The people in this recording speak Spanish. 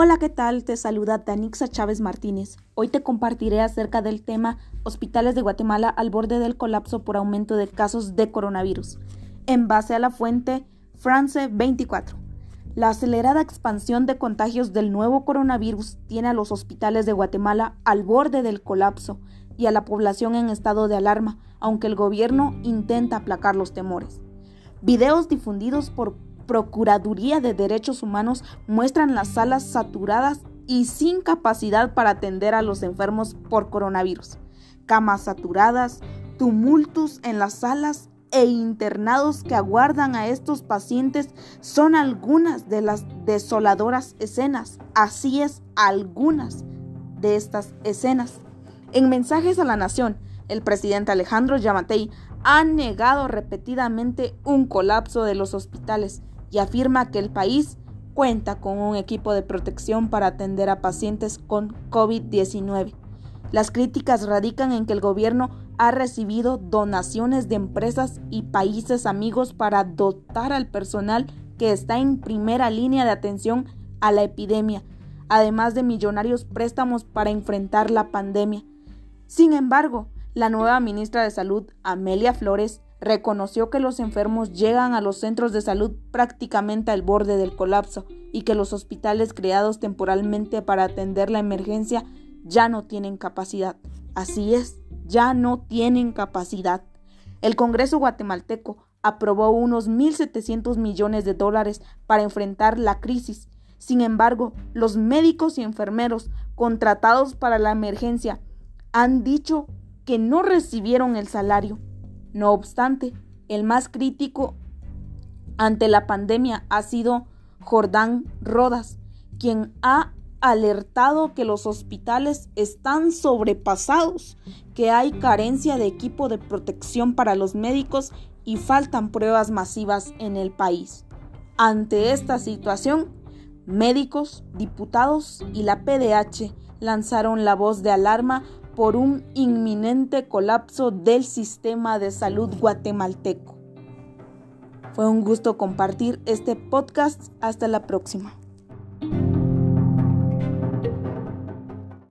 Hola, ¿qué tal? Te saluda Danixa Chávez Martínez. Hoy te compartiré acerca del tema Hospitales de Guatemala al borde del colapso por aumento de casos de coronavirus, en base a la fuente France 24. La acelerada expansión de contagios del nuevo coronavirus tiene a los hospitales de Guatemala al borde del colapso y a la población en estado de alarma, aunque el gobierno intenta aplacar los temores. Videos difundidos por Procuraduría de Derechos Humanos muestran las salas saturadas y sin capacidad para atender a los enfermos por coronavirus. Camas saturadas, tumultos en las salas e internados que aguardan a estos pacientes son algunas de las desoladoras escenas. Así es, algunas de estas escenas. En mensajes a la nación, el presidente Alejandro Yamatei ha negado repetidamente un colapso de los hospitales y afirma que el país cuenta con un equipo de protección para atender a pacientes con COVID-19. Las críticas radican en que el gobierno ha recibido donaciones de empresas y países amigos para dotar al personal que está en primera línea de atención a la epidemia, además de millonarios préstamos para enfrentar la pandemia. Sin embargo, la nueva ministra de Salud, Amelia Flores, reconoció que los enfermos llegan a los centros de salud prácticamente al borde del colapso y que los hospitales creados temporalmente para atender la emergencia ya no tienen capacidad. Así es, ya no tienen capacidad. El Congreso guatemalteco aprobó unos 1.700 millones de dólares para enfrentar la crisis. Sin embargo, los médicos y enfermeros contratados para la emergencia han dicho que no recibieron el salario no obstante, el más crítico ante la pandemia ha sido Jordán Rodas, quien ha alertado que los hospitales están sobrepasados, que hay carencia de equipo de protección para los médicos y faltan pruebas masivas en el país. Ante esta situación, médicos, diputados y la PDH lanzaron la voz de alarma por un inminente colapso del sistema de salud guatemalteco. Fue un gusto compartir este podcast. Hasta la próxima.